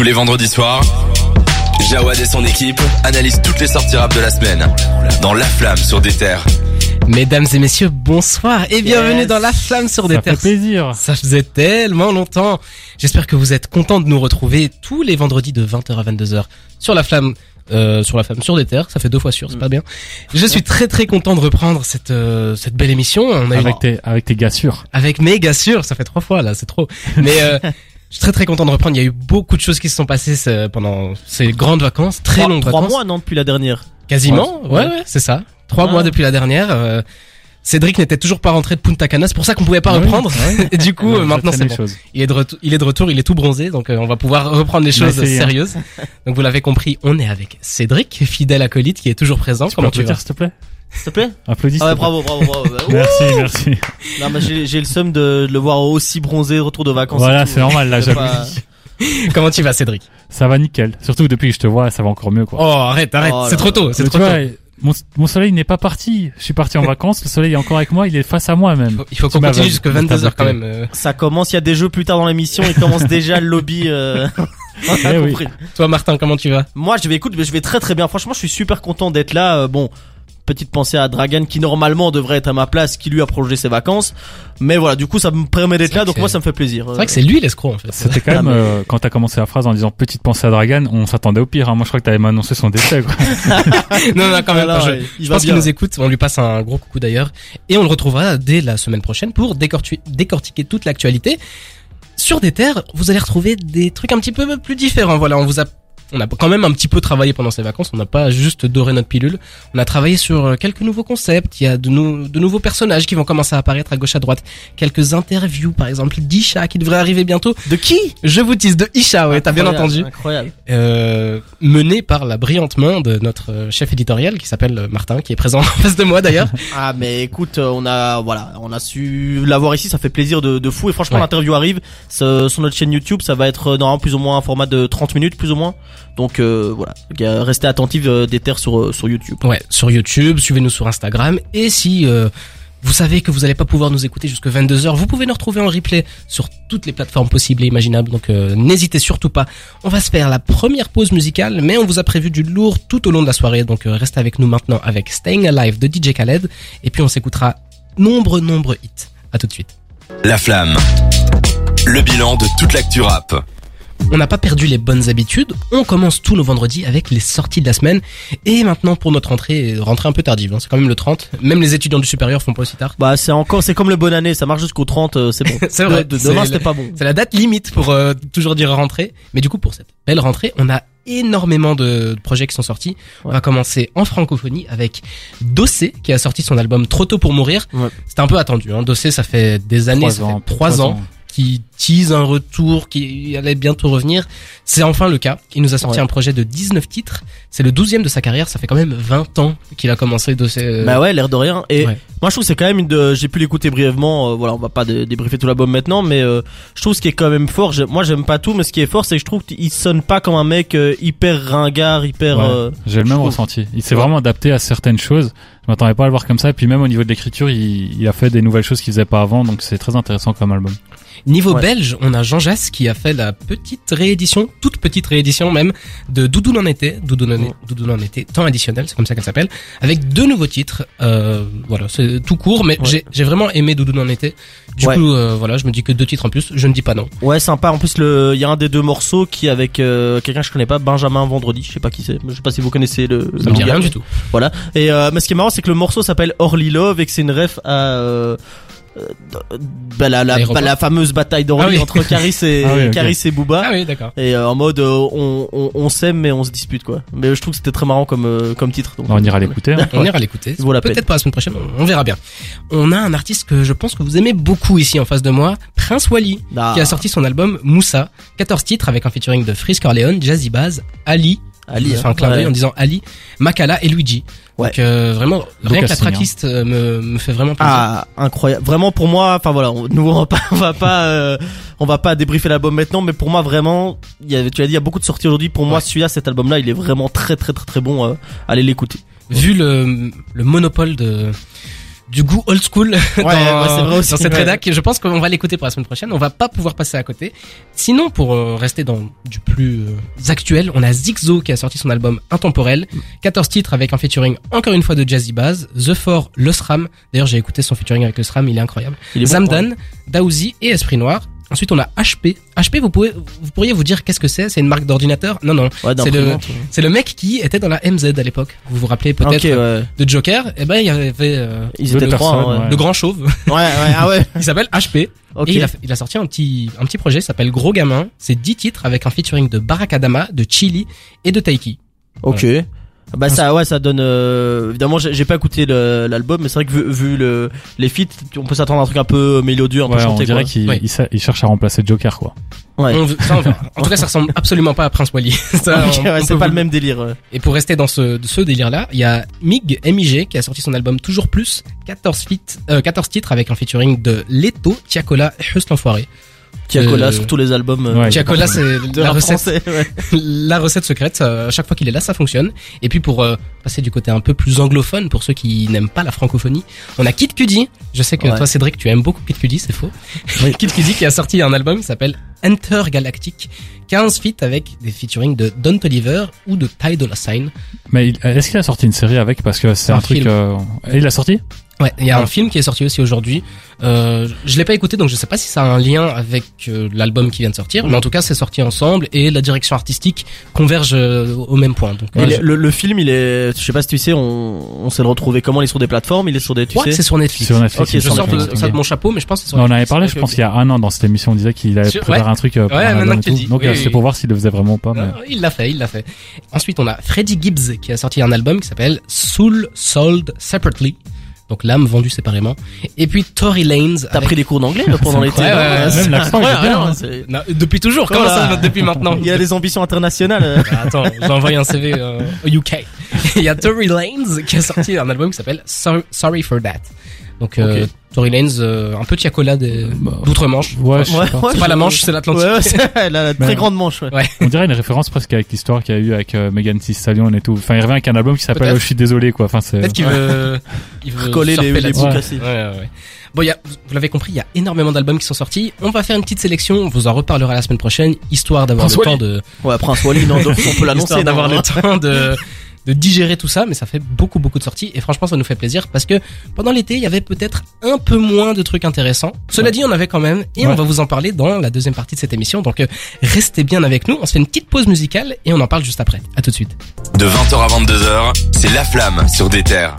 Tous les vendredis soirs, Jawad et son équipe analysent toutes les sorties rap de la semaine dans La Flamme sur des terres. Mesdames et messieurs, bonsoir et bienvenue dans La Flamme sur des Ça terres. fait plaisir. Ça faisait tellement longtemps. J'espère que vous êtes contents de nous retrouver tous les vendredis de 20h à 22h sur La Flamme. euh, sur la flamme sur des terres, ça fait deux fois sûr, c'est pas bien. Je suis très très content de reprendre cette euh, cette belle émission. On a eu Avec tes, avec tes gars sûrs. avec méga sûr, ça fait trois fois là, c'est trop. Mais euh, je suis très très content de reprendre. Il y a eu beaucoup de choses qui se sont passées ce- pendant ces grandes vacances, très Trois, longues trois vacances. mois non depuis la dernière. Quasiment, ouais, ouais, c'est ça. Trois Ah. mois depuis la dernière. euh, Cédric n'était toujours pas rentré de Punta Cana, c'est pour ça qu'on pouvait pas Oui, reprendre. Et du coup, euh, maintenant c'est bon. choses. Il est de retour, il est de retour, il est tout bronzé, donc euh, on va pouvoir reprendre les choses hein. sérieuses. Donc vous l'avez compris, on est avec Cédric, fidèle acolyte, qui est toujours présent. Tu peux Comment tu vas s'il te plaît? S'il te plaît Applaudis. Ah ouais, bravo, bravo, bravo. Bah, ouh. Merci, merci. non, mais j'ai j'ai le seum de, de le voir aussi bronzé, retour de vacances. Voilà, et tout. c'est normal, la C'est pas- jalousie. Comment tu vas, Cédric? Ça va nickel. Surtout depuis que je te vois, ça va encore mieux, quoi. Oh, arrête, arrête, Oh c'est là trop tôt, c'est Mais trop tu tôt. vois, mon, mon soleil n'est pas parti. Je suis parti en vacances, le soleil est encore avec moi, il est face à moi même. Il faut Tu qu'on m'as continue ta 22h quand même. euh. Ça commence, il y a des jeux plus tard dans l'émission, il commence déjà le lobby. Euh... on a Eh oui. compris. Toi, Martin, comment tu vas? Moi, je vais écoute, je vais très très bien. Franchement, je suis super content d'être là. Euh, bon, petite pensée à Dragan qui normalement devrait être à ma place, qui lui a prolongé ses vacances. Mais voilà, du coup, ça me permet d'être là, donc moi, ça me fait plaisir. C'est vrai que c'est lui l'escroc en fait. C'était quand même, mais- euh, quand t'as commencé la phrase en disant petite pensée à Dragan, on s'attendait au pire. Hein. Moi, je crois que t'avais annoncé son décès. Quoi. non, non, quand même Alors. Je, il je pense qu'il nous écoute. On lui passe un gros coucou d'ailleurs. Et on le retrouvera dès la semaine prochaine pour décortiquer toute l'actualité. Sur des terres, vous allez retrouver des trucs un petit peu plus différents. Voilà, on vous a on a quand même un petit peu travaillé pendant ces vacances. On n'a pas juste doré notre pilule. On a travaillé sur euh, quelques nouveaux concepts. Il y a de, nou- de nouveaux personnages qui vont commencer à apparaître à gauche à droite. Quelques interviews, par exemple, d'Isha qui devrait arriver bientôt. De qui? Je vous tease de Isha, ouais, t'as bien entendu Incroyable. euh, mené par la brillante main de notre euh, chef éditorial qui s'appelle euh, Martin, qui est présent en face de moi d'ailleurs. Ah mais écoute, on a voilà, on a su l'avoir ici, ça fait plaisir de, de fou et franchement Ouais. l'interview arrive sur notre chaîne YouTube, ça va être normalement plus ou moins un format de 30 minutes plus ou moins. Donc euh, voilà, restez attentifs euh, des terres sur euh, sur YouTube. ouais, sur YouTube, suivez-nous sur Instagram et si euh, vous savez que vous n'allez pas pouvoir nous écouter jusque 22h, vous pouvez nous retrouver en replay sur toutes les plateformes possibles et imaginables. Donc euh, n'hésitez surtout pas. On va se faire la première pause musicale, mais on vous a prévu du lourd tout au long de la soirée. Donc euh, restez avec nous maintenant avec Staying Alive de DJ Khaled et puis on s'écoutera nombre nombre hits. À tout de suite. La Flamme. Le bilan de toute l'actu rap. On n'a pas perdu les bonnes habitudes. On commence tous nos vendredis avec les sorties de la semaine. Et maintenant, pour notre rentrée, rentrée un peu tardive, hein, c'est quand même le 30. Même les étudiants du supérieur font pas aussi tard. Bah c'est encore, c'est comme le bonne année, ça marche jusqu'au 30, euh, c'est bon. C'est vrai, De- de- c'est demain c'était pas bon. C'est la date limite pour euh, toujours dire rentrée. Mais du coup, pour cette belle rentrée, on a énormément de projets qui sont sortis. On va commencer en francophonie avec Dossé, qui a sorti son album Trop tôt pour mourir. Ouais. C'était un peu attendu. Hein. Dossé, ça fait des années, ça fait trois ans. Qui tease un retour, qui allait bientôt revenir. C'est enfin le cas. Il nous a sorti Ouais. un projet de 19 titres. C'est le 12e de sa carrière. Ça fait quand même 20 ans qu'il a commencé de ses... Bah ouais, l'air de rien. Et Ouais. moi je trouve que c'est quand même une de, j'ai pu l'écouter brièvement. euh, voilà, on va pas dé- débriefer tout l'album maintenant, mais euh, je trouve ce qui est quand même fort. Moi j'aime pas tout, mais ce qui est fort, c'est que je trouve qu'il sonne pas comme un mec euh, hyper ringard, hyper. Ouais, euh, J'ai le même trouve. ressenti. Il s'est Ouais. vraiment adapté à certaines choses. Je m'attendais pas à le voir comme ça. Et puis même au niveau de l'écriture, il, il a fait des nouvelles choses qu'il faisait pas avant. Donc c'est très intéressant comme album. Niveau Ouais. belge, on a Jean Jass qui a fait la petite réédition, toute petite réédition même, de Doudou en été, Doudou en, Ouais. Doudou en été, temps additionnel, c'est comme ça qu'elle s'appelle, avec deux nouveaux titres. Euh, voilà, c'est tout court, mais Ouais. j'ai j'ai vraiment aimé Doudou en été. Du Ouais. coup, euh, voilà, je me dis que deux titres en plus, je ne dis pas non. Ouais, sympa. En plus, il y a un des deux morceaux qui est avec euh, quelqu'un que je connais pas, Benjamin Vendredi. Je sais pas qui c'est. Je sais pas si vous connaissez le. Ça le me dit rien du tout. Voilà. Et euh, mais ce qui est marrant, c'est que le morceau s'appelle Orly Love et que c'est une ref à euh, bah, la, la, bah, la fameuse bataille d'Orly Ah oui. entre Caris et Ah oui. Caris et Booba. Ah oui, d'accord. Et euh, en mode euh, on, on, on s'aime mais on se dispute quoi. Mais je trouve que c'était très marrant comme euh, comme titre. Donc, On ira l'écouter. hein. On ira l'écouter. Peut-être pas la semaine prochaine, on verra bien. On a un artiste que je pense que vous aimez beaucoup ici en face de moi, Prince Wally, Ah, qui a sorti son album Moussa, 14 titres avec un featuring de Frisk Corleone, Jazzy Baz, Ali, Ali, un clin d'œil en disant Ali, Makala et Luigi. Ouais. Donc euh, vraiment, Beau rien que la hein. tracklist euh, me, me fait vraiment plaisir. Ah incroyable. Vraiment pour moi, enfin voilà, on, nous on va pas, on va pas, euh, on va pas débriefer l'album maintenant, mais pour moi vraiment, y avait, tu as dit, il y a beaucoup de sorties aujourd'hui. Pour moi, celui-là, cet album-là, il est vraiment très très très très bon. euh, allez l'écouter. Vu le, le monopole de du goût old school dans, ouais, c'est vrai aussi, dans cette ouais. rédac. Je pense qu'on va l'écouter pour la semaine prochaine. On va pas pouvoir passer à côté. Sinon, pour euh, rester dans du plus euh, actuel, on a Zigzo qui a sorti son album Intemporel. 14 titres avec un featuring encore une fois de Jazzy Baz, The Four, Le SRAM. D'ailleurs, j'ai écouté son featuring avec Le SRAM, il est incroyable. Il est bon, Zamdan, Daouzi et Esprit Noir. Ensuite, on a HP. HP, vous pouvez, vous pourriez vous dire qu'est-ce que c'est? C'est une marque d'ordinateur? Non, non. Ouais, C'est le, ouais. c'est le mec qui était dans la MZ à l'époque. Vous vous rappelez peut-être Ok, ouais. de Joker? Eh ben, il y avait euh, Ils Deux étaient trois, personnes, hein, ouais. ouais. le grand chauve. Ouais, ouais, ah ouais. il s'appelle HP. Ok. Et il a, il a sorti un petit, un petit projet, s'appelle Gros Gamin. C'est 10 titres avec un featuring de Barakadama, de Chili et de Taiki. Ok. Bah ça ouais ça donne euh, évidemment j'ai j'ai pas écouté le- l'album mais c'est vrai que vu, vu le les feats on peut s'attendre à un truc un peu mélodieux un peu Ouais, on chanté dirait quoi. qu'il Ouais. il cherche à remplacer Joker, quoi. Ouais. On ça, on en tout cas, ça ressemble absolument pas à Prince Wally. On- on c'est pas vous- le même délire. Et pour rester dans ce, ce délire-là, il y a Mig, MIG, qui a sorti son album Toujours Plus, 14, feats, euh, 14 titres avec un featuring de Leto, Tiakola et l'Enfoiré. Tiakola Euh, sur tous les albums. euh, Ouais, Tiakola, c'est de la recette, français, ouais. la recette secrète. euh, À chaque fois qu'il est là, ça fonctionne. Et puis pour euh, passer du côté un peu plus anglophone, pour ceux qui n'aiment pas la francophonie, on a Kid Cudi. Je sais que Ouais. toi, Cédric, tu aimes beaucoup Kid Cudi, c'est faux. Kid Cudi qui a sorti un album qui s'appelle Enter Galactic. 15 feats avec des featuring de Don Toliver ou de Ty Dolla Sign. Mais il- est-ce qu'il a sorti une série avec? Parce que c'est Un un, truc. euh, et il a sorti? Ouais, il y a un film qui est sorti aussi aujourd'hui. Euh, je l'ai pas écouté, donc je sais pas si ça a un lien avec euh, l'album qui vient de sortir. Mais en tout cas, c'est sorti ensemble et la direction artistique converge euh, au même point. Donc, euh, le, je le- le film, il est, je sais pas si tu sais, on, on sait le retrouver comment Il est sur des plateformes, il est sur des, tu que sais c'est sur Netflix. Sur Netflix. Ok, il me Je sur semble sors de, c'est ça de mon chapeau, mais je pense que c'est sur Non, on en avait parlé, je pense, ok. il y a un an dans cette émission, on disait qu'il allait Sur- préparer ouais. un truc euh, pour Ouais, un maintenant album que et tu tout. dis. Donc Oui, euh, oui, c'était oui. pour voir s'il le faisait vraiment ou pas. Mais... Il l'a fait, il l'a fait. Ensuite, on a Freddie Gibbs qui a sorti un album qui s'appelle Soul Sold Separately. Donc l'âme vendue séparément. Et puis Tory Lanez. T'as avec- pris des cours d'anglais pendant l'été. Ouais, ouais, depuis toujours. Comment ça depuis maintenant Il y a des ambitions internationales. euh. Ah, Attends, j'ai envoyé un CV euh, au UK. Il y a Tory Lanez qui a sorti un album qui s'appelle So- Sorry for That. Donc euh, Ok. Tory Lanez, euh, un peu Tiakola de- Bah, d'outre-Manche. Ouais, Ouais, ouais, C'est pas la Manche, c'est l'Atlantique. Ouais, ouais, c'est la, très grande manche. Ouais. Ouais. On dirait une référence presque avec l'histoire qu'il y a eu avec euh, Megan Thee Stallion et tout. Enfin, il revient avec un album qui s'appelle oh, Je suis désolé, quoi. Enfin, c'est. Peut-être qu'il veut, il veut Recoller surfer les, les bouts Ouais. cassés. Ouais, ouais, ouais. Bon, il y a, vous l'avez compris, il y a énormément d'albums qui sont sortis. On va faire une petite sélection. On vous en reparlera la semaine prochaine, histoire d'avoir le temps de, Ouais, Prince Wally, non, donc on peut l'annoncer. d'avoir le temps de, de digérer tout ça, mais ça fait beaucoup beaucoup de sorties et franchement ça nous fait plaisir parce que pendant l'été il y avait peut-être un peu moins de trucs intéressants. Cela Ouais. dit on avait quand même et Ouais. on va vous en parler dans la deuxième partie de cette émission donc euh, restez bien avec nous. On se fait une petite pause musicale et on en parle juste après. À tout de suite. De 20h à 22h, c'est La Flamme sur des terres.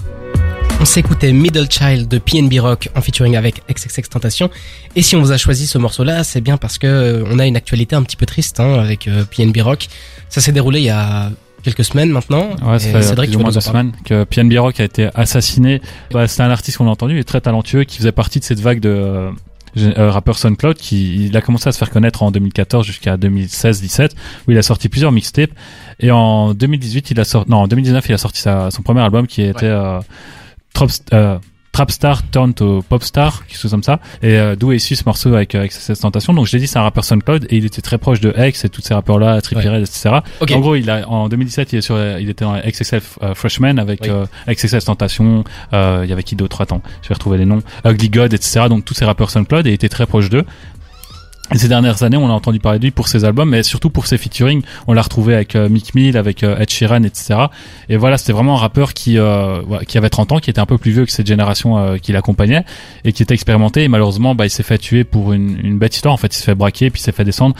On s'écoutait Middle Child de PNB Rock en featuring avec XXX Tentation. Et si on vous a choisi ce morceau-là, c'est bien parce que euh, on a une actualité un petit peu triste hein, avec euh, PNB Rock. Ça s'est déroulé il y a quelques semaines maintenant. Ouais, ça fait Cédric, plus tu ou moins deux semaines que PNB Rock a été assassiné. Bah, c'est un artiste qu'on a entendu, il est très talentueux, qui faisait partie de cette vague de euh, euh, rappeurs SoundCloud. Qui il a commencé à se faire connaître en 2014 jusqu'à 2016-17, où il a sorti plusieurs mixtapes. Et en 2018, il a sorti, non, en 2019, il a sorti sa, son premier album qui était euh, Trop, euh, Trapstar Turn to Popstar, quelque chose comme ça. Et euh, d'où est issu ce morceau avec, euh, avec cette tentation. Donc je l'ai dit, c'est un rappeur SoundCloud et il était très proche de X et tous ces rappeurs-là, Trippie Ouais. Etc. En gros, il a en 2017, il est sur, il était dans XXL euh, Freshman avec Oui. euh, XXL Tentation. Euh, il y avait qui d'autre? Attends, je vais retrouver les noms. Ugly God, etc. Donc tous ces rappeurs SoundCloud et il était très proche d'eux. Ces dernières années, on a entendu parler de lui pour ses albums, mais surtout pour ses featuring. On l'a retrouvé avec euh, Mick Mill, avec euh, Ed Sheeran, etc. Et voilà, c'était vraiment un rappeur qui euh, qui avait 30 ans, qui était un peu plus vieux que cette génération euh, qui l'accompagnait et qui était expérimenté. Et malheureusement, bah, il s'est fait tuer pour une, une bête histoire. En fait, il s'est fait braquer, puis s'est fait descendre.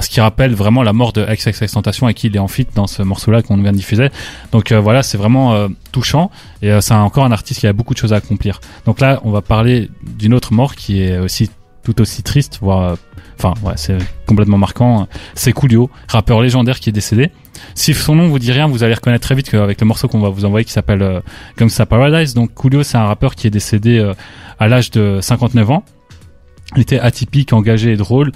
Ce qui rappelle vraiment la mort de XXX Tentation, avec qui il est en feat dans ce morceau-là qu'on vient de diffuser. Donc voilà, c'est vraiment touchant. Et c'est encore un artiste qui a beaucoup de choses à accomplir. Donc là, on va parler d'une autre mort qui est aussi tout aussi triste, voire enfin ouais, c'est complètement marquant. C'est Coolio, rappeur légendaire qui est décédé. Si son nom vous dit rien, vous allez reconnaître très vite qu'avec le morceau qu'on va vous envoyer qui s'appelle euh, Gangsta Paradise. Donc Coolio, c'est un rappeur qui est décédé euh, à l'âge de 59 ans. Il était atypique, engagé et drôle.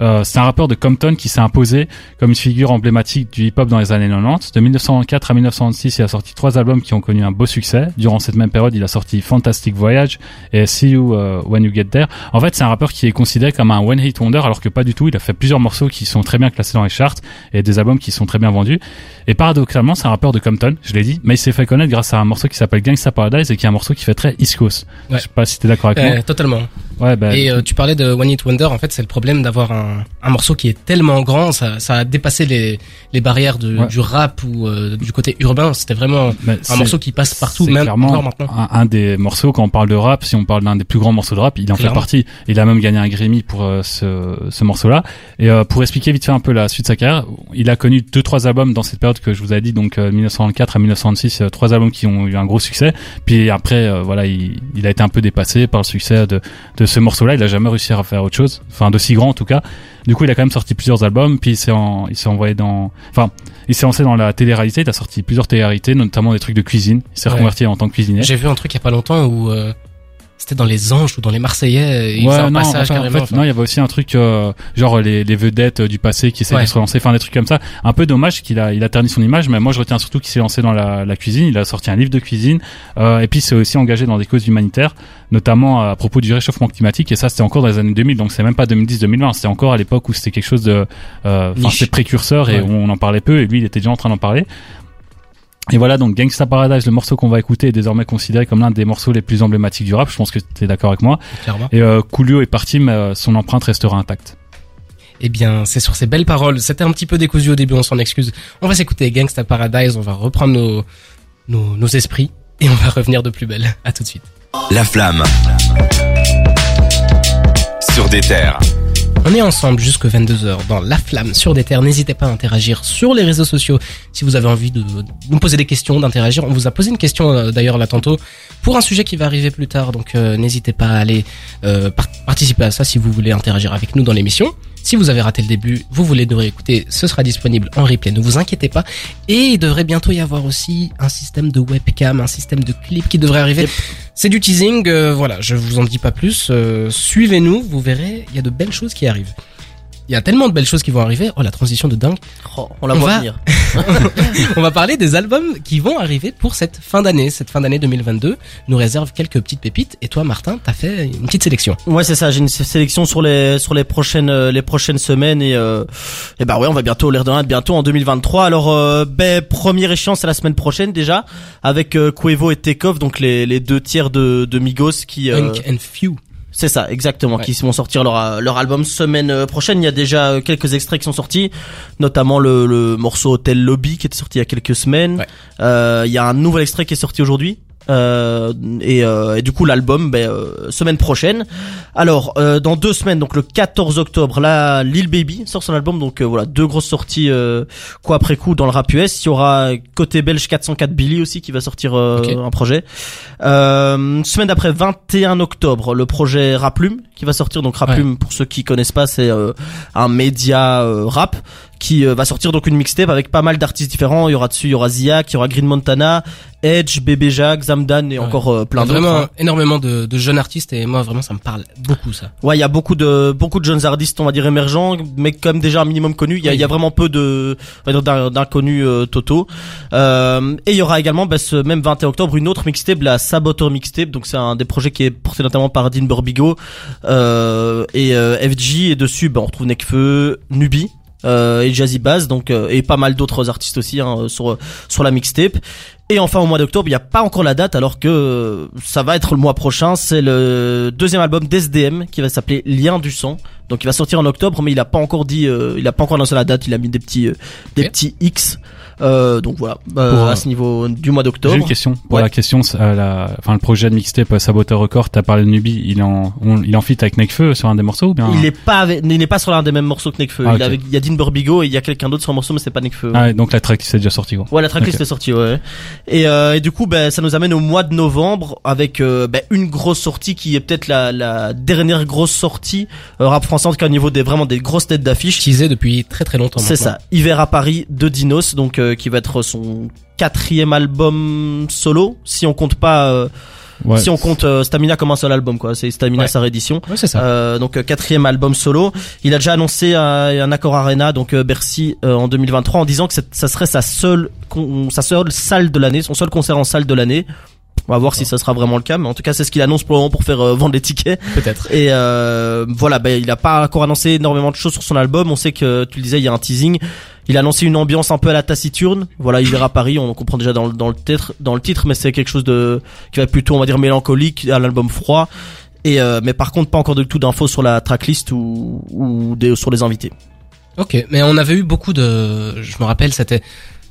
Euh, c'est un rappeur de Compton qui s'est imposé comme une figure emblématique du hip-hop dans les années 90. De 1994 à 1996, il a sorti trois albums qui ont connu un beau succès. Durant cette même période, il a sorti Fantastic Voyage et See You euh, When You Get There. En fait, c'est un rappeur qui est considéré comme un one-hit wonder, alors que pas du tout. Il a fait plusieurs morceaux qui sont très bien classés dans les charts et des albums qui sont très bien vendus. Et paradoxalement, c'est un rappeur de Compton, je l'ai dit, mais il s'est fait connaître grâce à un morceau qui s'appelle Gangsta Paradise et qui est un morceau qui fait très East Coast. Ouais. Je sais pas si t'es d'accord avec moi. Euh, totalement. Ouais, bah, Et euh, tu parlais de One Hit Wonder, en fait, c'est le problème d'avoir un, un morceau qui est tellement grand, ça, ça a dépassé les, les barrières de, Ouais. du rap ou euh, du côté urbain. C'était vraiment bah, un morceau qui passe partout, même clairement maintenant. un, un des morceaux quand on parle de rap, si on parle d'un des plus grands morceaux de rap, il en Clairement. fait partie. Il a même gagné un Grammy pour euh, ce, ce morceau-là. Et euh, pour expliquer vite fait un peu la suite de sa carrière, il a connu deux trois albums dans cette période que je vous ai dit, donc euh, 1994 à 1996, euh, trois albums qui ont eu un gros succès. Puis après, euh, voilà, il, il a été un peu dépassé par le succès de, de ce morceau-là. Il a jamais réussi à faire autre chose, enfin de si grand en tout cas. Du coup, il a quand même sorti plusieurs albums, puis il s'est en- il s'est envoyé dans, enfin, il s'est lancé dans la télé-réalité. Il a sorti plusieurs télé-réalités, notamment des trucs de cuisine. Il s'est Ouais. reconverti en tant que cuisinier. J'ai vu un truc il y a pas longtemps où euh, c'était dans les Anges ou dans les Marseillais. Faisait un non, passage enfin, en carrément. fait, non, il y avait aussi un truc euh, genre les, les vedettes euh, du passé qui essaient Ouais. de se relancer, enfin des trucs comme ça. Un peu dommage qu'il a il a terni son image, mais moi je retiens surtout qu'il s'est lancé dans la, la cuisine. Il a sorti un livre de cuisine euh, et puis il s'est aussi engagé dans des causes humanitaires, notamment à propos du réchauffement climatique. Et ça c'était encore dans les années 2000, donc c'est même pas 2010-2020. C'était encore à l'époque où c'était quelque chose de, euh, enfin Niche. c'était précurseur et Ouais. on en parlait peu. Et lui il était déjà en train d'en parler. Et voilà, donc Gangsta Paradise, le morceau qu'on va écouter, est désormais considéré comme l'un des morceaux les plus emblématiques du rap. Je pense que tu es d'accord avec moi. Clairement. Et euh, Coolio est parti, mais euh, son empreinte restera intacte. Eh bien, c'est sur ces belles paroles. C'était un petit peu décousu au début, on s'en excuse. On va s'écouter Gangsta Paradise, on va reprendre nos, nos, nos esprits et on va revenir de plus belle. À tout de suite. La flamme. Sur des terres. On est ensemble jusque 22h dans La Flamme sur des terres. N'hésitez pas à interagir sur les réseaux sociaux si vous avez envie de nous poser des questions, d'interagir. On vous a posé une question euh, d'ailleurs là tantôt pour un sujet qui va arriver plus tard. Donc euh, n'hésitez pas à aller euh, par- participer à ça si vous voulez interagir avec nous dans l'émission. Si vous avez raté le début, vous voulez nous réécouter, ce sera disponible en replay. Ne vous inquiétez pas. Et il devrait bientôt y avoir aussi un système de webcam, un système de clip qui devrait arriver. Yep. C'est du teasing, euh, voilà, je vous en dis pas plus. Euh, Suivez-nous, vous verrez, il y a de belles choses qui arrivent. Il y a tellement de belles choses qui vont arriver. Oh, la transition de dingue. Oh, on la On voit va- venir. On va parler des albums qui vont arriver pour cette fin d'année. Cette fin d'année 2022 nous réserve quelques petites pépites. Et toi, Martin, t'as fait une petite sélection. Ouais, c'est ça. J'ai une sé- sélection sur les sur les prochaines euh, les prochaines semaines et euh, et bah ouais, on va bientôt l'air de rien, bientôt en 2023. Alors euh, ben première échéance c'est la semaine prochaine déjà avec euh, Quavo et Takeoff, donc les les deux tiers de de Migos qui euh, Punk and Few. C'est ça, exactement, Ouais. qui vont sortir leur, euh, leur album semaine euh, prochaine. Il y a déjà euh, quelques extraits qui sont sortis, notamment le, le morceau Hotel Lobby qui était sorti il y a quelques semaines. Ouais. Euh, il y a un nouvel extrait qui est sorti aujourd'hui. Euh, et, euh, et du coup l'album ben, euh, semaine prochaine. Alors euh, dans deux semaines donc le 14 octobre là Lil Baby sort son album. Donc euh, voilà deux grosses sorties euh, quoi après coup dans le rap US il y aura côté belge 404 Billy aussi qui va sortir euh, Ok. un projet. Euh, semaine d'après 21 octobre le projet Raplume qui va sortir. Donc Raplume pour ceux qui connaissent pas c'est euh, un média euh, rap qui euh, va sortir donc une mixtape avec pas mal d'artistes différents il y aura dessus il y aura Ziak il y aura Green Montana Edge Bébé Jacques Zamdan et Ouais. encore euh, plein Il y a d'autres Vraiment hein. énormément de, de jeunes artistes et moi vraiment ça me parle beaucoup ça. Ouais, il y a beaucoup de beaucoup de jeunes artistes, on va dire émergents, mais comme déjà un minimum connus. Il y a, Oui. y a vraiment peu de d'inconnus euh, totaux. Euh, et il y aura également bah, ce même 21 octobre une autre mixtape, la Saboteur mixtape. Donc c'est un des projets qui est porté notamment par Dean Burbigo euh, et euh, FG. Et dessus, bah, on retrouve Nekfeu, Nubi. Euh, et Jazzy Bass donc euh, et pas mal d'autres artistes aussi hein, sur sur la mixtape. Et enfin au mois d'octobre il n'y a pas encore la date alors que euh, ça va être le mois prochain. C'est le deuxième album d'SDM qui va s'appeler Lien du sang. Donc il va sortir en octobre mais il a pas encore dit euh, il a pas encore annoncé la date. Il a mis des petits euh, des petits X euh, donc voilà euh, Pour, à ce niveau du mois J'ai d'octobre une question. Pour Ouais. la question, euh, la, enfin le projet de mixtape euh, Saboteur Record, t'as parlé de Nubi, il en, on- il en fit avec Nekfeu sur un des morceaux ou bien il est pas avec- il n'est pas sur l'un des mêmes morceaux que Nekfeu Ah, il, est ok. avec- il y a Dean Burbigo et il y a quelqu'un d'autre sur un morceau mais c'est pas Nekfeu Ah, ouais, donc la track c'est déjà sorti quoi. Ouais, la tracklist Ok. est sortie, ouais. Et, euh, et du coup, ben, ça nous amène au mois de novembre avec euh, ben, une grosse sortie qui est peut-être la, la dernière grosse sortie rap français, en tout cas au niveau des vraiment des grosses têtes d'affiche. Teasé depuis très très longtemps. C'est ça, Hiver à Paris de Dinos, donc euh, qui va être son quatrième album solo, si on compte pas euh, Ouais. Si on compte euh, Stamina comme un seul album, quoi. C'est Stamina Ouais. sa réédition. Ouais, ça. Donc quatrième album solo. Il a déjà annoncé un, accord Arena, donc Bercy en 2023, en disant que ça serait sa seule, con- sa seule salle de l'année, son seul concert en salle de l'année. On va voir si ça sera vraiment le cas, mais en tout cas c'est ce qu'il annonce pour le moment pour faire euh, vendre les tickets. Peut-être. Et euh, voilà, ben il a pas encore annoncé énormément de choses sur son album. On sait que tu le disais, il y a un teasing. Il a annoncé une ambiance un peu à la taciturne. Voilà, il verra Paris. On comprend déjà dans, le- dans le titre, dans le titre, mais c'est quelque chose de qui va être plutôt, on va dire, mélancolique, à l'album froid. Et euh, mais par contre, pas encore du tout d'infos sur la tracklist ou ou des, sur les invités. Ok, mais on avait eu beaucoup de, je me rappelle, c'était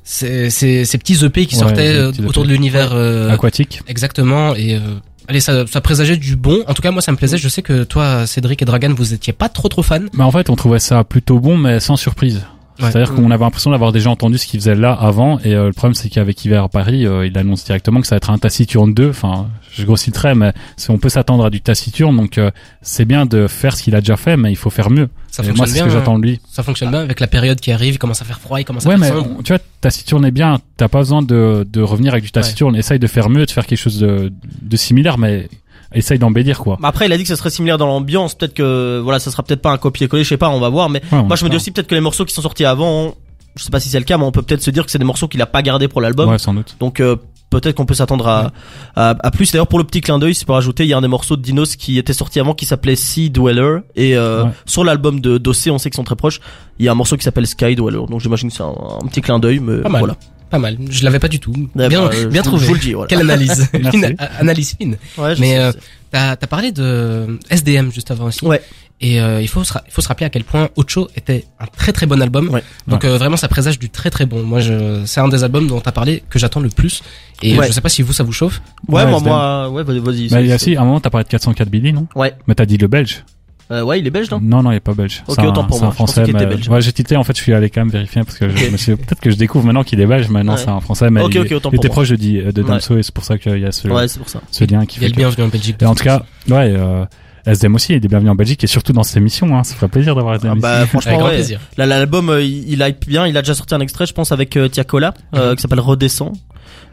ces, ces, ces petits EP qui Ouais, sortaient euh, petits autour EP. de l'univers euh, Aquatique. exactement et euh, allez ça, ça présageait du bon. En tout cas moi ça me plaisait. Je sais que toi Cédric et Dragan vous étiez pas trop trop fans. Mais en fait, on trouvait ça plutôt bon, mais sans surprise. Ouais. C'est-à-dire qu'on avait l'impression d'avoir déjà entendu ce qu'il faisait là avant, et euh, le problème c'est qu'avec Hiver à Paris, euh, il annonce directement que ça va être un taciturne 2. Enfin, je grossis le trait, mais c'est- on peut s'attendre à du taciturne, donc euh, c'est bien de faire ce qu'il a déjà fait, mais il faut faire mieux. Ça Et fonctionne moi, c'est ce que j'attends de lui. Ça fonctionne bien avec la période qui arrive. Il commence à faire froid, il commence à Ouais, faire mais sombre. tu vois, taciturne est bien. T'as pas besoin de, de revenir avec du taciturne. Essaye de faire mieux, de faire quelque chose de, de similaire, mais essaye d'embellir quoi. Mais après, il a dit que ça serait similaire dans l'ambiance. Peut-être que voilà, ça sera peut-être pas un copier-coller. Je sais pas, on va voir. Mais Ouais, moi, je me dis aussi peut-être que les morceaux qui sont sortis avant, je sais pas si c'est le cas, mais on peut peut-être se dire que c'est des morceaux qu'il a pas gardés pour l'album. Ouais, sans doute. Donc euh, peut-être qu'on peut s'attendre à, à, à plus. D'ailleurs pour le petit clin d'œil, c'est pour rajouter, il y a un des morceaux de Dinos qui était sorti avant qui s'appelait Sea Dweller et euh, Ouais. sur l'album de Dossé, on sait qu'ils sont très proches. Il y a un morceau qui s'appelle Sky Dweller. Donc j'imagine que c'est un, un petit clin d'œil, mais voilà. Pas mal. Je l'avais pas du tout. Ouais, Bien, bah, euh, bien trouvé. Je vous le dis. Voilà. Quelle analyse. Fine, analyse fine. Ouais, je Mais, euh. T'as as parlé de SDM juste avant aussi. Ouais. Et euh, il faut se, il faut se rappeler à quel point Ocho était un très très bon album. Ouais. Donc euh, vraiment ça présage du très très bon. Moi je c'est un des albums dont t'as parlé que j'attends le plus. Et Ouais. je sais pas si vous ça vous chauffe. Ouais, Ouais, moi, SDM. moi, ouais, vas-y. vas-y, Mais c'est- il y a c'est- aussi, à un moment, t'as parlé de 404 Billy, non? Ouais. Mais t'as dit le belge. Euh, ouais, il est belge, non Non, non, il est pas belge. Ok, C'est un- autant pour c'est moi. un Je pensais français. qu'il était mais- belge. Ouais, j'ai tilté, en fait, je suis allé quand même vérifier parce que je me suis, peut-être que je découvre maintenant qu'il est belge, mais non, Ouais. c'est un français, mais il, ok, autant il pour était moi. proche de, Di- de Ouais. Damso et c'est pour ça qu'il y a ce, Ouais, c'est pour ça. ce lien qui Il fait le que... bienvenu en Belgique. Et en tout cas, ouais, euh, SDM aussi, il est bienvenu en Belgique et surtout dans cette émission, hein. Ça ferait plaisir d'avoir SDM Ah, bah, franchement, ouais. plaisir. Là, L'album, euh, il, il hype bien. Il a déjà sorti un extrait, je pense, avec euh, Tiakola, euh, qui s'appelle Redescend.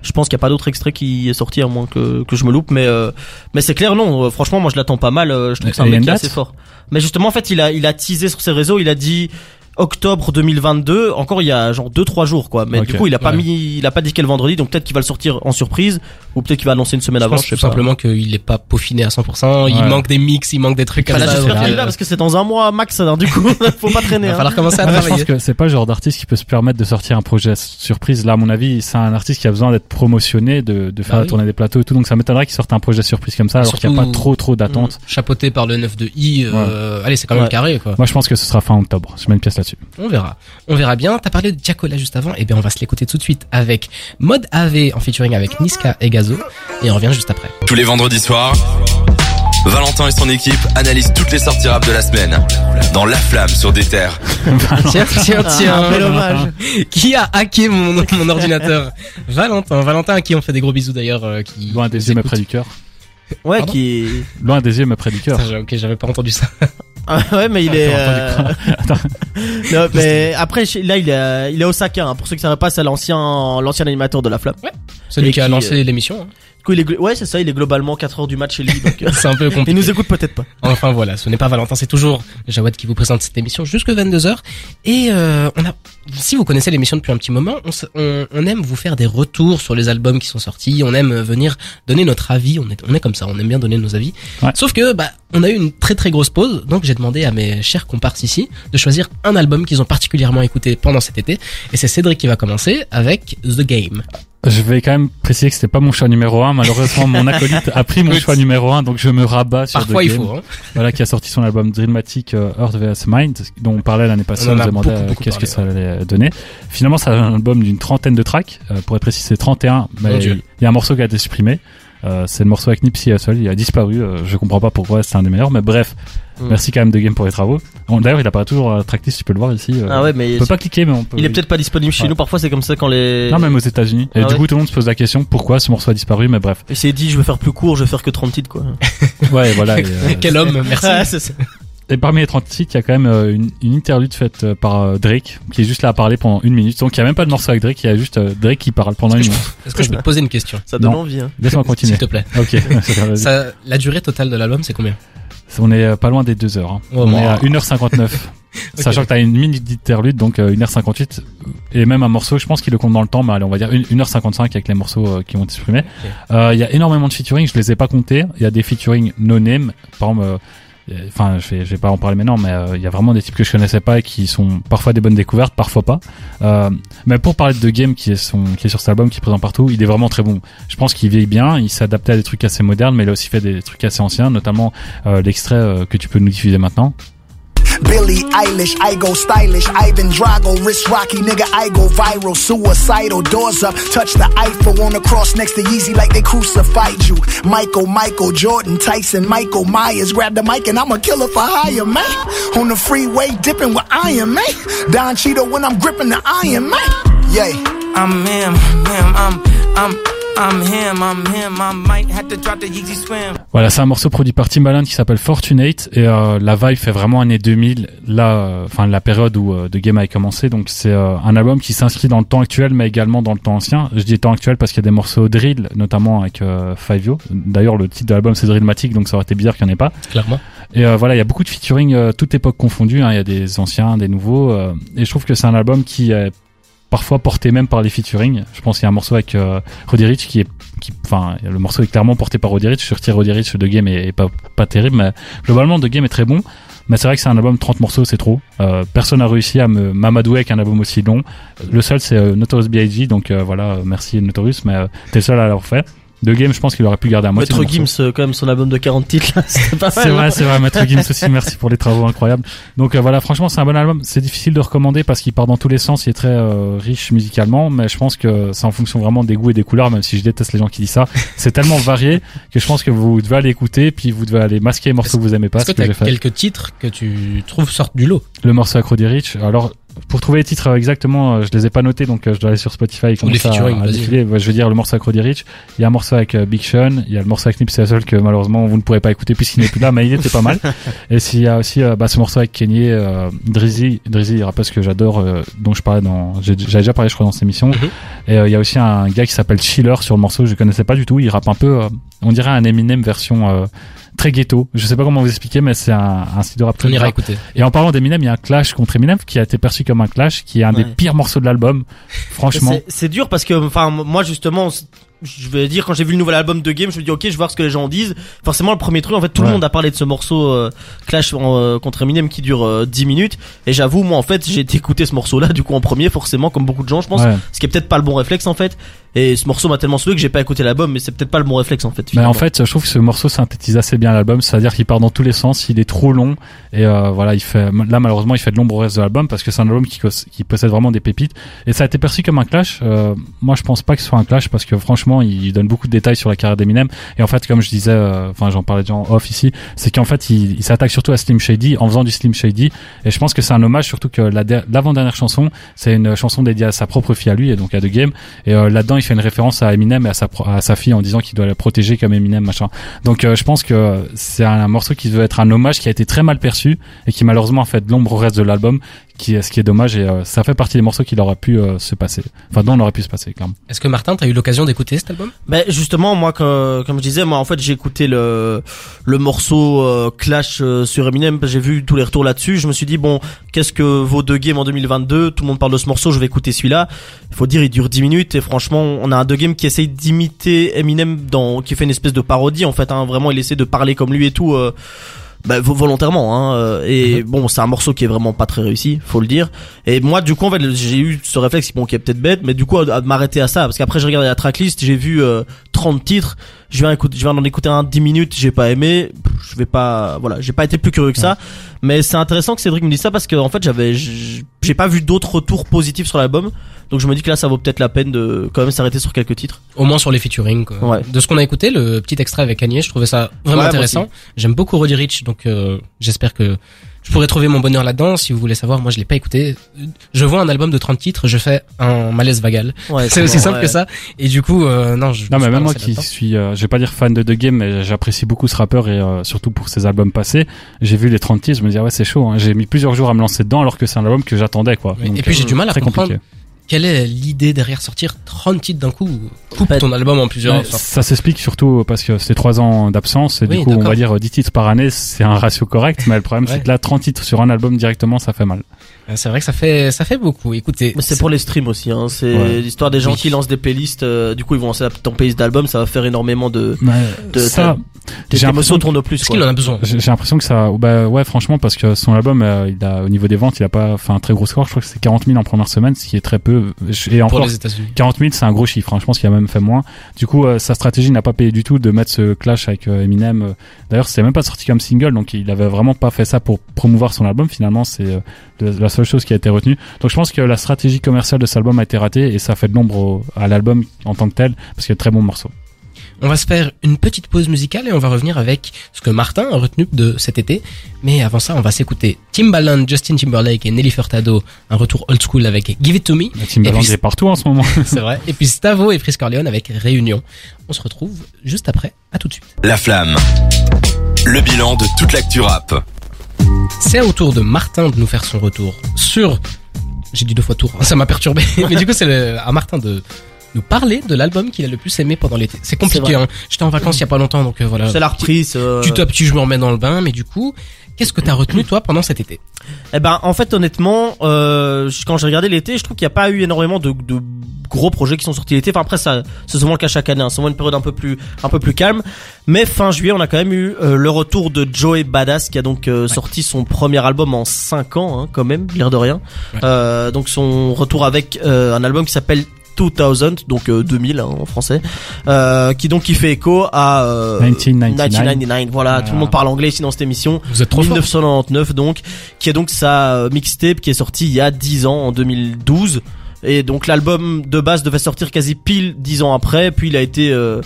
Je pense qu'il n'y a pas d'autre extrait qui est sorti, à moins que, que je me loupe. Mais, euh, mais c'est clair, non. euh, franchement, moi, je l'attends pas mal. euh, je trouve que c'est un mec assez fort. Mais justement, en fait, il a, il a teasé sur ses réseaux. Il a dit octobre 2022. Encore, il y a genre deux trois jours, quoi. Mais du coup, il a pas Ouais. mis, il a pas dit quel vendredi. Donc peut-être qu'il va le sortir en surprise, ou peut-être qu'il va annoncer une semaine Je avant. pense Je sais tout pas. simplement qu'il est pas peaufiné à 100%. Il manque des mix, il manque des trucs comme Bah, là, ça. j'espère donc, qu'il est euh, là parce que c'est dans un mois max. Alors du coup, faut pas traîner. Il va hein. falloir commencer à Ouais, je pense travailler. que c'est pas le genre d'artiste qui peut se permettre de sortir un projet surprise. Là, à mon avis, c'est un artiste qui a besoin d'être promotionné, de, de faire Bah la oui. tournée des plateaux et tout. Donc ça m'étonnerait qu'il sorte un projet surprise comme ça, alors qu'il n'y a pas trop trop d'attente. Chapeauté par le 9 de I. euh, Allez, c'est quand même Ouais. carré quoi. Moi, je pense que ce sera fin octobre. Je mets une pièce là-dessus. On verra. On verra bien. T'as parlé de Diacola juste avant. Eh bien, on va se l'écouter tout de suite avec Mode AV en featuring avec Niska et Gazo. Et on revient juste après. Tous les vendredis soirs, Valentin et son équipe analysent toutes les sorties rap de la semaine dans La Flamme sur des terres. Tiens, tiens, Ah, tiens. bel hommage. qui a hacké mon, mon ordinateur Valentin. Valentin à qui on fait des gros bisous d'ailleurs. euh, qui Loin des yeux, mais près du cœur. Ouais, Pardon qui. Loin des yeux, mais près du cœur. Putain, Ok, j'avais pas entendu ça. Ah ouais, mais il est. Attends, euh, non, mais après, chez- là, il est, il est Osaka. Hein. Pour ceux qui savent pas, c'est l'ancien, l'ancien animateur de la flamme. Celui Et qui a lancé l'émission. hein. Il est, ouais, c'est ça. Il est globalement 4 heures du match chez lui. Donc, euh, C'est un peu compliqué. il nous écoute peut-être pas. Enfin voilà, ce n'est pas Valentin, c'est toujours Jawad qui vous présente cette émission jusque 22h. Et euh, on a, si vous connaissez l'émission depuis un petit moment, on, s- on, on aime vous faire des retours sur les albums qui sont sortis. On aime venir donner notre avis. On est, on est comme ça, on aime bien donner nos avis. Ouais. Sauf que bah, on a eu une très très grosse pause, donc j'ai demandé à mes chers comparses ici de choisir un album qu'ils ont particulièrement écouté pendant cet été. Et c'est Cédric qui va commencer avec The Game. Je vais quand même préciser que c'était pas mon choix numéro un. Malheureusement, mon acolyte a pris mon choix numéro un, donc je me rabats sur Parfois The il faut. Hein. Voilà, qui a sorti son album Dreamatic euh, Earth vs Mind, dont on parlait l'année passée, On on, demandait euh, qu'est-ce que ça allait donner. Finalement, c'est un album d'une trentaine de tracks, euh, pour être précis, c'est 31, mais il y a un morceau qui a été supprimé. Euh, c'est le morceau avec Nipsey Hussle, il a disparu, euh, je comprends pas pourquoi c'est un des meilleurs, mais bref, Mm. merci quand même de Game pour les travaux. D'ailleurs, il apparaît toujours à la tracklist, tu peux le voir ici. euh, Ah ouais, mais on peut pas cliquer, mais on peut. il est peut-être pas disponible chez Ouais. nous. Parfois, c'est comme ça quand les. Non, même aux États-Unis. Et Ah du ouais. coup, tout le monde se pose la question pourquoi ce morceau a disparu, mais bref. Et c'est dit, je vais faire plus court, je vais faire que 30 titres, quoi. Ouais, voilà. et, euh, Quel homme, merci. C'est ça. Et parmi les 30 titres, il y a quand même euh, une, une interlude faite euh, par euh, Drake, qui est juste là à parler pendant une minute. Donc il y a même pas de morceau avec Drake, il y a juste euh, Drake qui parle pendant une minute. Est-ce que je peux te poser une question? Ça donne Non. envie. Hein. Laisse-moi continuer. S'il te plaît. Ok. Ça, la durée totale de l'album, c'est combien? On est euh, pas loin des deux heures. hein. Oh, On bon. est à 1h59. Sachant que t'as une minute d'interlude, donc euh, 1h58. Et même un morceau, je pense qu'il le compte dans le temps, mais allez, on va dire une- 1h55 avec les morceaux euh, qui vont s'exprimer. Euh, Il y a énormément de featuring, je les ai pas comptés. Il y a des featuring no-name. Par exemple, euh, euh, enfin, je vais, je vais pas en parler maintenant, mais euh, il y a vraiment des types que je connaissais pas et qui sont parfois des bonnes découvertes, parfois pas. Euh, mais pour parler de Game qui est, son, qui est sur cet album, qui est présent partout, il est vraiment très bon. Je pense qu'il vieillit bien, il s'est adapté à des trucs assez modernes, mais il a aussi fait des trucs assez anciens, notamment euh, l'extrait euh, que tu peux nous diffuser maintenant. Billie Eilish, I go stylish. Ivan Drago, wrist rocky, nigga, I go viral. Suicidal, doors up, touch the Eiffel on the cross next to Yeezy like they crucified you. Michael, Michael, Jordan, Tyson, Michael Myers, grab the mic and I'm a killer for hire, man. On the freeway, dipping with Iron Man. Don Cheeto when I'm gripping the Iron Man. Yeah. I'm him, him, I'm, I'm, I'm him, I'm him. I might have to drop the Yeezy swim. Voilà, c'est un morceau produit par Timbaland qui s'appelle Fortunate et euh, la vibe fait vraiment année 2000, là, euh, enfin la période où euh, The Game a commencé. Donc c'est euh, un album qui s'inscrit dans le temps actuel, mais également dans le temps ancien. Je dis temps actuel parce qu'il y a des morceaux drill, notamment avec euh, Fivio. D'ailleurs, le titre de l'album c'est Drillmatic, donc ça aurait été bizarre qu'il n'y en ait pas. Clairement. Et euh, voilà, il y a beaucoup de featuring, euh, toute époque confondue. hein. Il y a des anciens, des nouveaux, euh, et je trouve que c'est un album qui est parfois porté même par les featuring. Je pense qu'il y a un morceau avec euh, Roddy Ricch qui est, qui, enfin, le morceau est clairement porté par Roddy Ricch. Je retire Roddy Ricch de Game est, pas pas terrible, mais globalement The Game est très bon. Mais c'est vrai que c'est un album 30 morceaux, c'est trop. Euh, personne n'a réussi à me m'amadouer avec un album aussi long. Le seul c'est euh, Notorious B.I.G. Donc euh, voilà, euh, merci Notorious, mais t'es seul à l'avoir fait. The Game, je pense qu'il aurait pu garder à moitié. Maître. Gims, euh, quand même, son album de 40 titres, là, c'était pas mal. C'est hein. vrai, c'est vrai, Maître Gims aussi, merci pour les travaux incroyables. Donc euh, voilà, franchement, c'est un bon album. C'est difficile de recommander parce qu'il part dans tous les sens, il est très euh, riche musicalement, mais je pense que c'est en fonction vraiment des goûts et des couleurs, même si je déteste les gens qui disent ça. C'est tellement varié que je pense que vous devez aller écouter, puis vous devez aller masquer les morceaux que vous aimez pas, Est-ce ce que que j'ai fait. quelques titres que tu trouves sortent du lot? Le morceau Roddy Rich. Alors, pour trouver les titres euh, exactement, euh, je les ai pas notés, donc euh, je dois aller sur Spotify et Ou les à, featuring, à. Ouais, je veux dire le morceau avec Roddy Rich. Il y a un morceau avec Big Sean, il y a le morceau avec Nipsey Hussle que malheureusement vous ne pourrez pas écouter puisqu'il n'est plus là, mais il était pas mal. Et s'il y a aussi bah, ce morceau avec Kenny, euh, Drizzy, Drizzy, rappeuse que j'adore, euh, dont je parlais dans, j'avais déjà parlé je crois dans cette émission. Mhm. Et euh, il y a aussi un gars qui s'appelle Chiller sur le morceau, je connaissais pas du tout. Il rappe un peu, on dirait un Eminem version euh, très ghetto. Je sais pas comment vous expliquer, mais c'est un, un style de rap très On ira écouter. Et en parlant d'Eminem, il y a un clash contre Eminem qui a été perçu comme un clash, qui est un des pires morceaux de l'album. Franchement, C'est- dur parce que, enfin, moi justement, je vais dire quand j'ai vu le nouvel album de Game, je me dis ok, je vais voir ce que les gens disent. Forcément, le premier truc, en fait, tout Ouais. le monde a parlé de ce morceau euh, Clash euh, contre Eminem qui dure euh, 10 minutes. Et j'avoue, moi, en fait, j'ai été écouter ce morceau-là, du coup, en premier, forcément, comme beaucoup de gens, je pense. ouais. Ce qui est peut-être pas le bon réflexe, en fait. Et ce morceau m'a tellement saoulé que j'ai pas écouté l'album, mais c'est peut-être pas le bon réflexe, en fait. Mais en fait, je trouve que ce morceau synthétise assez bien l'album, c'est-à-dire qu'il part dans tous les sens, il est trop long et euh, voilà, il fait là malheureusement il fait de l'ombre au reste de l'album parce que c'est un album qui possède vraiment des pépites et ça a été perçu comme un clash. Euh, moi, je pense pas que ce soit un clash parce que franchement, il donne beaucoup de détails sur la carrière d'Eminem. Et en fait, comme je disais, euh, enfin j'en parlais déjà en off ici, c'est qu'en fait il, s'attaque surtout à Slim Shady en faisant du Slim Shady. Et je pense que c'est un hommage surtout que la der- l'avant-dernière chanson, c'est une chanson dédiée à sa propre fille à lui et donc à The Game. Et euh, là-dedans il fait une référence à Eminem et à sa, pro- à sa fille en disant qu'il doit la protéger comme Eminem machin. Donc euh, je pense que c'est un, morceau qui veut être un hommage qui a été très mal perçu et qui malheureusement a fait de l'ombre au reste de l'album, qui est ce qui est dommage et euh, ça fait partie des morceaux qui aurait pu euh, se passer, enfin dont on aurait pu se passer clairement. Est-ce que Martin, t'as eu l'occasion d'écouter cet album? Ben justement moi que- comme je disais moi en fait j'ai écouté le le morceau euh, Clash euh, sur Eminem. J'ai vu tous les retours là-dessus. Je me suis dit bon qu'est-ce que vaut deux games en 2022 tout le monde parle de ce morceau je vais écouter celui-là. Il faut dire il dure 10 minutes et franchement on a un deux game qui essaye d'imiter Eminem dans qui fait une espèce de parodie en fait hein, vraiment il essaie de parler comme lui et tout euh, bah, vo- volontairement hein, euh, et bon c'est un morceau qui est vraiment pas très réussi faut le dire. Et moi du coup en fait j'ai eu ce réflexe bon qui est peut-être bête mais du coup à, à m'arrêter à ça parce qu'après j'ai regardé la tracklist j'ai vu euh, 30 titres je viens écouter je viens écouter un 10 minutes j'ai pas aimé je vais pas voilà j'ai pas été plus curieux que ça mais c'est intéressant que Cédric me dise ça parce que en fait j'avais j'ai pas vu d'autres retours positifs sur l'album donc je me dis que là ça vaut peut-être la peine de quand même s'arrêter sur quelques titres Au moins sur les featuring. Quoi. Ouais. De ce qu'on a écouté, le petit extrait avec Kanye, je trouvais ça vraiment Ouais, intéressant. J'aime beaucoup Roddy Rich, donc euh, j'espère que je pourrais trouver mon bonheur là-dedans. Si vous voulez savoir, moi je l'ai pas écouté. Je vois un album de 30 titres, je fais un malaise vagal. Ouais, C'est aussi bon, simple ouais. que ça. Et du coup, euh, non, je. Non mais même moi qui suis, euh, je vais pas dire fan de The Game, mais j'apprécie beaucoup ce rappeur et euh, surtout pour ses albums passés. J'ai vu les 30 titres, je me dis ah ouais c'est chaud. hein. J'ai mis plusieurs jours à me lancer dedans alors que c'est un album que j'attendais quoi. Donc, et puis j'ai euh, du mal à très comprendre compliqué. Quelle est l'idée derrière sortir 30 titres d'un coup. Coupe ton album en plusieurs. Ouais, ça s'explique surtout parce que c'est trois ans d'absence et Oui, du coup on va dire 10 titres par année c'est un ratio correct mais le problème Ouais. c'est que là 30 titres sur un album directement ça fait mal. C'est vrai que ça fait ça fait beaucoup. Écoutez, Mais c'est pour les streams aussi, hein. C'est Ouais. l'histoire des gens Oui. qui lancent des playlists. euh, du coup, ils vont lancer ton playlist d'album, ça va faire énormément de. de Tes ça j'ai l'impression tournent au plus. Quoi. qu'il en a besoin? J'ai j'ai l'impression que ça bah ouais franchement parce que son album euh, il a au niveau des ventes il a pas fait un très gros score je crois que c'est 40 000 en première semaine ce qui est très peu et pour encore les États-Unis 40 000 c'est un gros chiffre hein. je pense qu'il a même fait moins du coup euh, sa stratégie n'a pas payé du tout de mettre ce clash avec euh, Eminem Euh, d'ailleurs c'était même pas sorti comme single donc il avait vraiment pas fait ça pour promouvoir son album finalement c'est euh, de- la seule chose qui a été retenue donc je pense que la stratégie commerciale de cet album a été ratée et ça fait de l'ombre à l'album en tant que tel parce qu'il y a de très bons morceaux On va se faire une petite pause musicale et on va revenir avec ce que Martin a retenu de cet été. Mais avant ça, on va s'écouter Timbaland, Justin Timberlake et Nelly Furtado. Un retour old school avec Give It To Me. la Timbaland puis- est partout en ce moment C'est vrai. Et puis Stavo et Frisk Corleone avec Réunion. On se retrouve juste après. À tout de suite. La flamme. Le bilan de toute l'actu rap. C'est au tour de Martin de nous faire son retour sur. J'ai dit deux fois tour, hein, ça m'a perturbé. Mais du coup, c'est à Martin de nous parler de l'album qu'il a le plus aimé pendant l'été. C'est compliqué. Hein. J'étais en vacances il y a pas longtemps, donc euh, voilà. C'est la reprise. euh, Petit à petit, je me remets dans le bain. Mais du coup, qu'est-ce que t'as retenu toi pendant cet été? Eh ben, en fait, honnêtement, euh, quand j'ai regardé l'été, je trouve qu'il n'y a pas eu énormément de, de gros projets qui sont sortis l'été. Enfin, après, ça, c'est souvent le cas chaque année. hein. C'est souvent une période un peu plus, un peu plus calme. Mais fin juillet, on a quand même eu euh, le retour de Joey Badass, qui a donc euh, sorti son premier album en 5 ans, hein, quand même, l'air de rien. Ouais. Euh, donc son retour avec un album qui s'appelle 2000, donc euh, 2000 hein, en français, euh, qui donc qui fait écho à euh, 1999. 1999. Voilà, tout le monde parle anglais ici dans cette émission. Vous êtes trop fort. 1999 donc, qui est donc sa mixtape qui est sortie il y a 10 ans en 2012. Et donc l'album de base devait sortir quasi pile 10 ans après, puis il a été euh,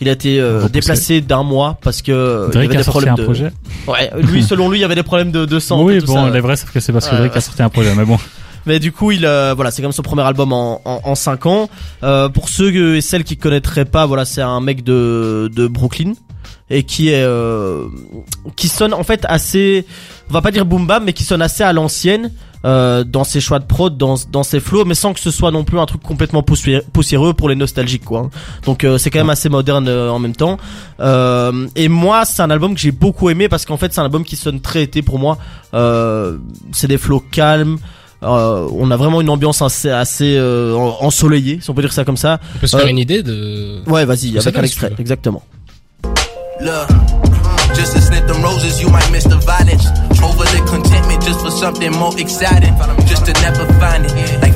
il a été euh, déplacé d'un mois parce que euh, il y Drake avait a des sorti problèmes un de projet Ouais, lui selon lui il y avait des problèmes de, de sang oui et tout bon ça. les vrais sauf que c'est parce que Drake a sorti un projet mais bon Mais du coup, il euh, voilà, c'est comme son premier album en en, en 5 ans. Euh, pour ceux et celles qui connaîtraient pas, voilà, c'est un mec de de Brooklyn et qui est euh, qui sonne en fait assez on va pas dire boom bap mais qui sonne assez à l'ancienne euh, dans ses choix de prod dans dans ses flows mais sans que ce soit non plus un truc complètement poussiéreux, pour les nostalgiques quoi. hein. Donc euh, c'est quand même assez moderne euh, en même temps. Euh, et moi, c'est un album que j'ai beaucoup aimé parce qu'en fait, c'est un album qui sonne très été pour moi. Euh, c'est des flows calmes. Euh, on a vraiment une ambiance assez, assez euh, en- ensoleillée, si on peut dire ça comme ça. On peut se faire Euh, une idée de. Ouais, vas-y, Ça avec un extrait, exactement. Look, just to snip them roses, you might miss the violence. Overlook contentment just for something more exciting. Just to never find it, like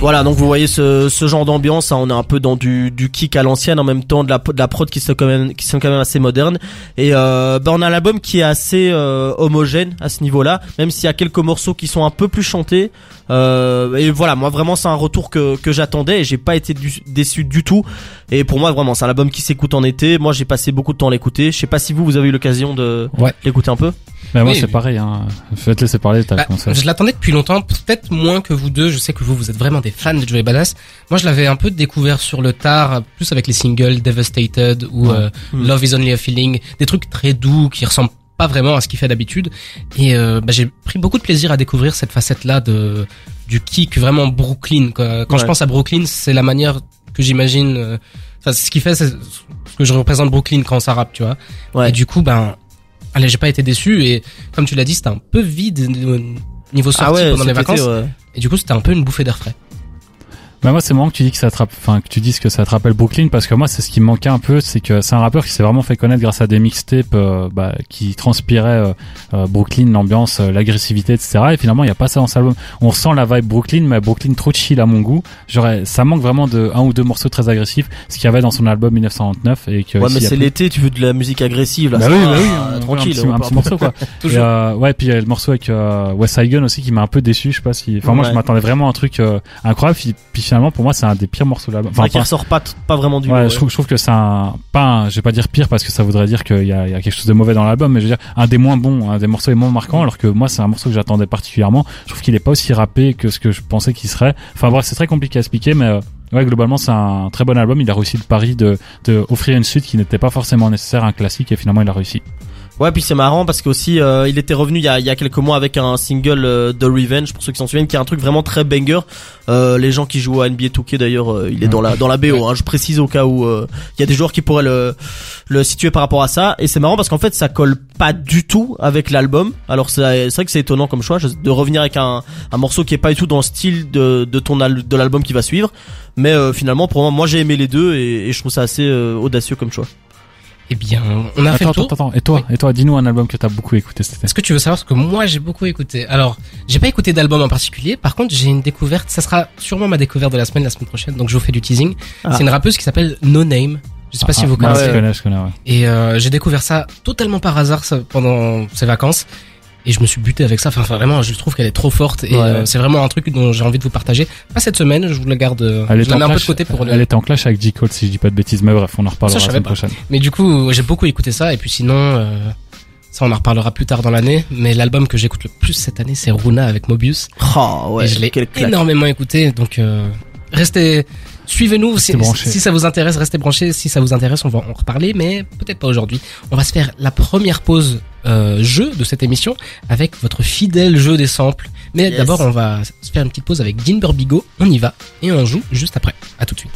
Voilà, donc vous voyez ce, ce genre d'ambiance, hein, on est un peu dans du, du kick à l'ancienne, en même temps de la, de la prod qui sont quand même, qui sont quand même assez modernes. Et euh, bah, on a un album qui est assez euh, homogène à ce niveau-là, même s'il y a quelques morceaux qui sont un peu plus chantés. Euh, et voilà, moi vraiment c'est un retour que, que j'attendais et j'ai pas été du- déçu du tout. Et pour moi vraiment c'est un album qui s'écoute en été. Moi j'ai passé beaucoup de temps à l'écouter. Je sais pas si vous vous avez eu l'occasion de Ouais. l'écouter un peu. mais moi Oui, c'est oui. pareil hein. je vais te laisser parler t'as Bah, je l'attendais depuis longtemps, peut-être moins que vous deux. Je sais que vous, vous êtes vraiment des fans de Joey Badass. Moi, je l'avais un peu découvert sur le tard, plus avec les singles Devastated ou Ouais. euh, Mm. Love Is Only a Feeling, des trucs très doux qui ressemblent pas vraiment à ce qu'il fait d'habitude. Et euh, bah, j'ai pris beaucoup de plaisir à découvrir cette facette-là de du kick vraiment Brooklyn. quoi. Quand Ouais. je pense à Brooklyn, c'est la manière que j'imagine. euh, Enfin, ce qui fait, c'est ce que je représente Brooklyn quand ça rappe, tu vois. Ouais. Et du coup, ben, allez, j'ai pas été déçu. Et comme tu l'as dit, c'était un peu vide euh, niveau sortie pendant les été, vacances. Et du coup, c'était un peu une bouffée d'air frais. Bah moi c'est marrant que tu dis que ça te enfin que tu dises que ça te rappelle Brooklyn parce que moi c'est ce qui me manquait un peu c'est que c'est un rappeur qui s'est vraiment fait connaître grâce à des mixtapes euh, bah, qui transpiraient euh, euh, Brooklyn l'ambiance euh, l'agressivité etc et finalement il y a pas ça dans cet album on ressent la vibe Brooklyn mais Brooklyn trop chill à mon goût j'aurais ça manque vraiment de un ou deux morceaux très agressifs ce qu'il y avait dans son album 1999 et que Ouais, mais c'est l'été, tu veux de la musique agressive là. Bah oui, va, bah oui, un- tranquille. un petit, un petit morceau quoi. Et, euh, ouais, puis il y a le morceau avec euh, West Side Gun aussi qui m'a un peu déçu. Je sais pas si. Enfin, moi, je m'attendais vraiment à un truc incroyable. Puis, puis finalement, pour moi, c'est un des pires morceaux de l'album. Enfin, qui ressort pas, pas vraiment du ouais, lot, je trouve, je trouve que c'est un, pas, un- je vais pas dire pire parce que ça voudrait dire qu'il y a, il y a quelque chose de mauvais dans l'album, mais je veux dire un des moins bons, un des morceaux les moins marquants. Alors que moi, c'est un morceau que j'attendais particulièrement. Je trouve qu'il est pas aussi rappé que ce que je pensais qu'il serait. Enfin bref, c'est très compliqué à expliquer, mais euh, ouais, globalement, c'est un très bon album. Il a réussi le pari de, de offrir une suite qui n'était pas forcément nécessaire, un classique, et finalement, il a réussi. Ouais, puis c'est marrant parce qu'aussi euh, il était revenu il y a, il y a quelques mois avec un single euh, The Revenge pour ceux qui s'en souviennent, qui est un truc vraiment très banger. Euh, les gens qui jouent à NBA 2K d'ailleurs, euh, il est dans la dans la BO. Hein, je précise au cas où euh, il y a des joueurs qui pourraient le le situer par rapport à ça. Et c'est marrant parce qu'en fait ça colle pas du tout avec l'album. Alors c'est vrai que c'est étonnant comme choix de revenir avec un un morceau qui est pas du tout dans le style de de ton de l'album qui va suivre. Mais euh, finalement pour moi, moi j'ai aimé les deux et, et je trouve ça assez audacieux comme choix. Eh bien, on a fait Attends, le tour. attends, attends. Et toi, et toi, dis-nous un album que t'as beaucoup écouté cet été. Est-ce que tu veux savoir ce que moi j'ai beaucoup écouté? Alors, j'ai pas écouté d'album en particulier. Par contre, j'ai une découverte. Ça sera sûrement ma découverte de la semaine, la semaine prochaine. Donc, je vous fais du teasing. Ah. C'est une rappeuse qui s'appelle No Name. Je sais pas si Ah, vous ah, connaissez. Je connais, je connais, ouais. Et euh, j'ai découvert ça totalement par hasard ça, pendant ces vacances. Et je me suis buté avec ça. Enfin, vraiment, je trouve qu'elle est trop forte. Et Ouais. euh, c'est vraiment un truc dont j'ai envie de vous partager. Pas cette semaine, je vous la garde. euh, Elle je la un peu de clash, côté pour le. elle était en clash avec J. Cole, si je dis pas de bêtises, mais bref, on en reparlera Ça, la semaine pas. prochaine. Mais du coup, j'ai beaucoup écouté ça. Et puis sinon, euh, ça on en reparlera plus tard dans l'année. Mais l'album que j'écoute le plus cette année, c'est Runa avec Mobius. Oh ouais, et je l'ai énormément écouté. Donc euh, restez, suivez-nous. Si, ça vous intéresse, restez branchés. Si ça vous intéresse, on va en reparler, mais peut-être pas aujourd'hui. On va se faire la première pause euh, jeu de cette émission avec votre fidèle jeu des samples. Mais Yes. d'abord, on va se faire une petite pause avec Dean Burbigo. On y va et on joue juste après. À tout de suite.